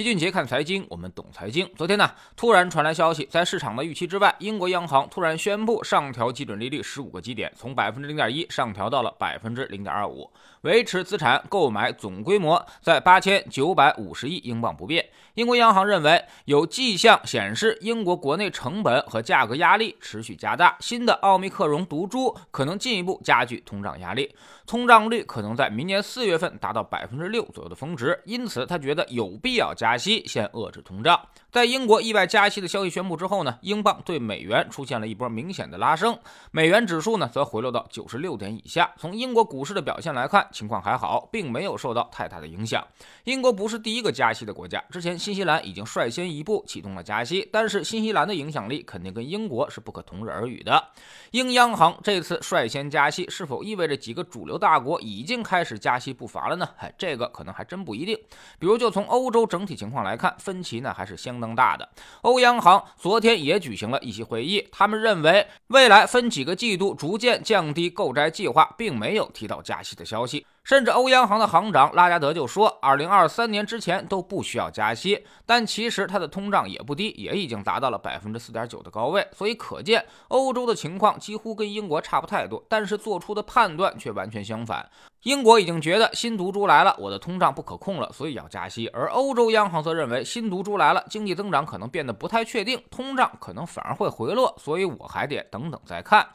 齐俊杰看财经，我们懂财经。昨天呢，突然传来消息，在市场的预期之外，英国央行突然宣布上调基准利率十五个基点，从百分之零点一上调到了百分之零点二五，维持资产购买总规模在八千九百五十亿英镑不变。英国央行认为有迹象显示，英国国内成本和价格压力持续加大，新的奥密克戎毒株可能进一步加剧通胀压力，通胀率可能在明年四月份达到百分之六左右的峰值，因此他觉得有必要。加息先遏制通胀。在英国意外加息的消息宣布之后呢，英镑对美元出现了一波明显的拉升，美元指数呢则回落到九十六点以下。从英国股市的表现来看，情况还好，并没有受到太大的影响。英国不是第一个加息的国家，之前新西兰已经率先一步启动了加息，但是新西兰的影响力肯定跟英国是不可同日而语的。英央行这次率先加息，是否意味着几个主流大国已经开始加息步伐了呢？哎，这个可能还真不一定。比如就从欧洲整体情况来看，分歧呢还是相。当大的欧央行昨天也举行了一些会议，他们认为未来分几个季度逐渐降低购债计划，并没有提到加息的消息。甚至欧央行的行长拉加德就说，二零二三年之前都不需要加息。但其实它的通胀也不低，也已经达到了百分之四点九的高位。所以可见，欧洲的情况几乎跟英国差不太多，但是做出的判断却完全相反。英国已经觉得新毒株来了，我的通胀不可控了，所以要加息。而欧洲央行则认为新毒株来了，经济增长可能变得不太确定，通胀可能反而会回落，所以我还得等等再看。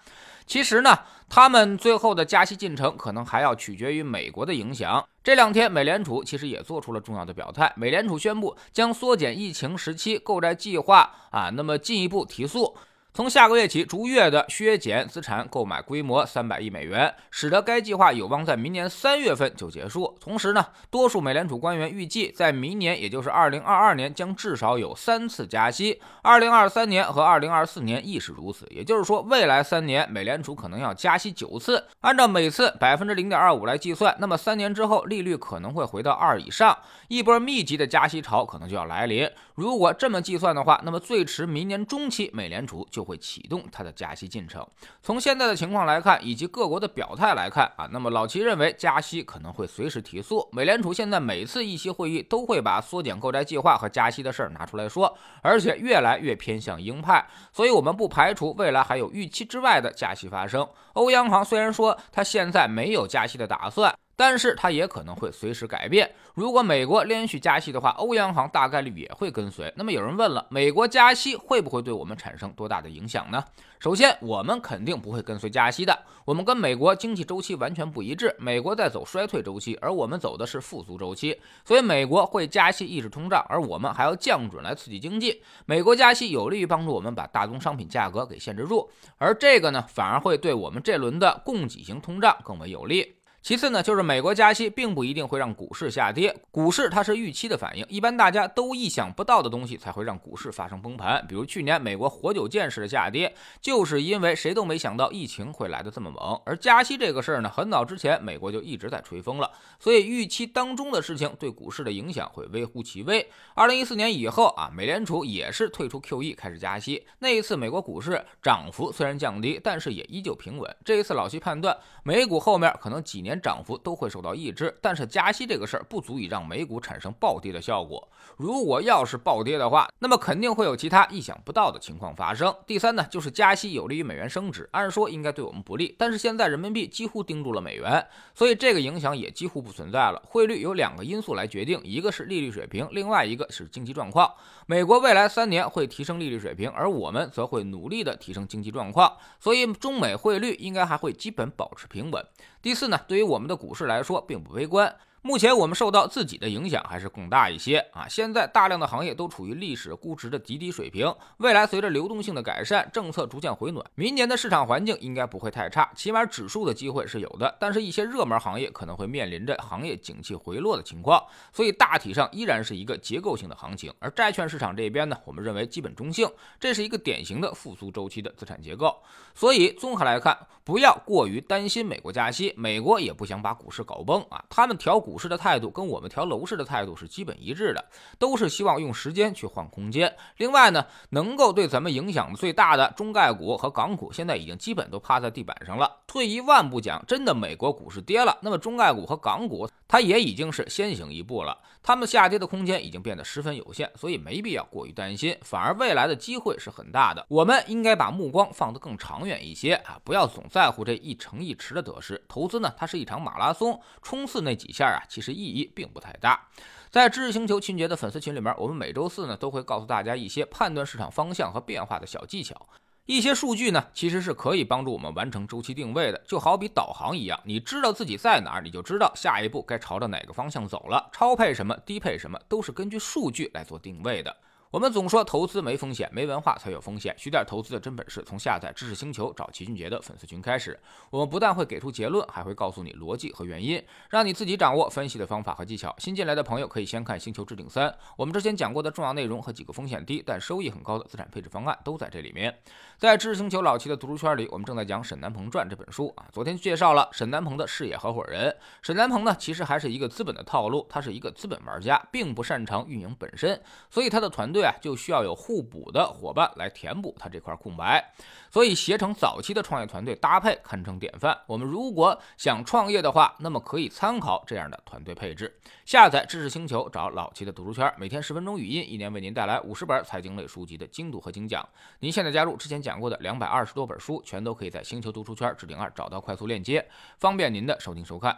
其实呢，他们最后的加息进程可能还要取决于美国的影响。这两天，美联储其实也做出了重要的表态，美联储宣布将缩减疫情时期购债计划啊，那么进一步提速。从下个月起，逐月的削减资产购买规模三百亿美元，使得该计划有望在明年三月份就结束。同时呢，多数美联储官员预计，在明年，也就是二零二二年，将至少有三次加息，二零二三年和二零二四年亦是如此。也就是说，未来三年，美联储可能要加息九次，按照每次百分之零点二五来计算，那么三年之后，利率可能会回到二以上，一波密集的加息潮可能就要来临。如果这么计算的话，那么最迟明年中期，美联储就会启动它的加息进程。从现在的情况来看，以及各国的表态来看啊，那么老齐认为加息可能会随时提速。美联储现在每次议息会议都会把缩减购债计划和加息的事儿拿出来说，而且越来越偏向鹰派。所以，我们不排除未来还有预期之外的加息发生。欧央行虽然说它现在没有加息的打算。但是它也可能会随时改变。如果美国连续加息的话，欧央行大概率也会跟随。那么有人问了，美国加息会不会对我们产生多大的影响呢？首先，我们肯定不会跟随加息的。我们跟美国经济周期完全不一致，美国在走衰退周期，而我们走的是复苏周期。所以美国会加息抑制通胀，而我们还要降准来刺激经济。美国加息有利于帮助我们把大宗商品价格给限制住，而这个呢，反而会对我们这轮的供给型通胀更为有利。其次呢，就是美国加息并不一定会让股市下跌，股市它是预期的反应，一般大家都意想不到的东西才会让股市发生崩盘。比如去年美国活久见式的下跌，就是因为谁都没想到疫情会来的这么猛。而加息这个事儿呢，很早之前美国就一直在吹风了，所以预期当中的事情对股市的影响会微乎其微。二零一四年以后啊，美联储也是退出 QE 开始加息，那一次美国股市涨幅虽然降低，但是也依旧平稳。这一次老徐判断，美股后面可能几年。涨幅都会受到抑制，但是加息这个事儿不足以让美股产生暴跌的效果。如果要是暴跌的话，那么肯定会有其他意想不到的情况发生。第三呢，就是加息有利于美元升值，按说应该对我们不利，但是现在人民币几乎盯住了美元，所以这个影响也几乎不存在了。汇率有两个因素来决定，一个是利率水平，另外一个是经济状况。美国未来三年会提升利率水平，而我们则会努力的提升经济状况，所以中美汇率应该还会基本保持平稳。第四呢，对于我们的股市来说，并不悲观。目前我们受到自己的影响还是更大一些啊！现在大量的行业都处于历史估值的极低水平，未来随着流动性的改善，政策逐渐回暖，明年的市场环境应该不会太差，起码指数的机会是有的。但是，一些热门行业可能会面临着行业景气回落的情况，所以大体上依然是一个结构性的行情。而债券市场这边呢，我们认为基本中性，这是一个典型的复苏周期的资产结构。所以综合来看，不要过于担心美国加息，美国也不想把股市搞崩啊，他们调股。市的态度跟我们调楼市的态度是基本一致的，都是希望用时间去换空间。另外呢，能够对咱们影响最大的中概股和港股，现在已经基本都趴在地板上了。退一万步讲，真的美国股市跌了，那么中概股和港股它也已经是先行一步了。它们下跌的空间已经变得十分有限，所以没必要过于担心，反而未来的机会是很大的。我们应该把目光放得更长远一些啊，不要总在乎这一城一池的得失。投资呢，它是一场马拉松，冲刺那几下啊，其实意义并不太大。在知识星球秦杰的粉丝群里面，我们每周四呢都会告诉大家一些判断市场方向和变化的小技巧。一些数据呢，其实是可以帮助我们完成周期定位的，就好比导航一样，你知道自己在哪儿，你就知道下一步该朝着哪个方向走了。超配什么，低配什么，都是根据数据来做定位的。我们总说投资没风险，没文化才有风险。学点投资的真本事，从下载知识星球找齐俊杰的粉丝群开始。我们不但会给出结论，还会告诉你逻辑和原因，让你自己掌握分析的方法和技巧。新进来的朋友可以先看《星球置顶三》，我们之前讲过的重要内容和几个风险低但收益很高的资产配置方案都在这里面。在知识星球老齐的读书圈里，我们正在讲沈南鹏传这本书啊。昨天介绍了沈南鹏的事业合伙人。沈南鹏呢，其实还是一个资本的套路，他是一个资本玩家，并不擅长运营本身，所以他的团队。就需要有互补的伙伴来填补他这块空白，所以携程早期的创业团队搭配堪称典范。我们如果想创业的话，那么可以参考这样的团队配置。下载知识星球，找老七的读书圈，每天十分钟语音，一年为您带来五十本财经类书籍的精读和精讲。您现在加入之前讲过的两百二十多本书，全都可以在星球读书圈置顶二找到快速链接，方便您的收听收看。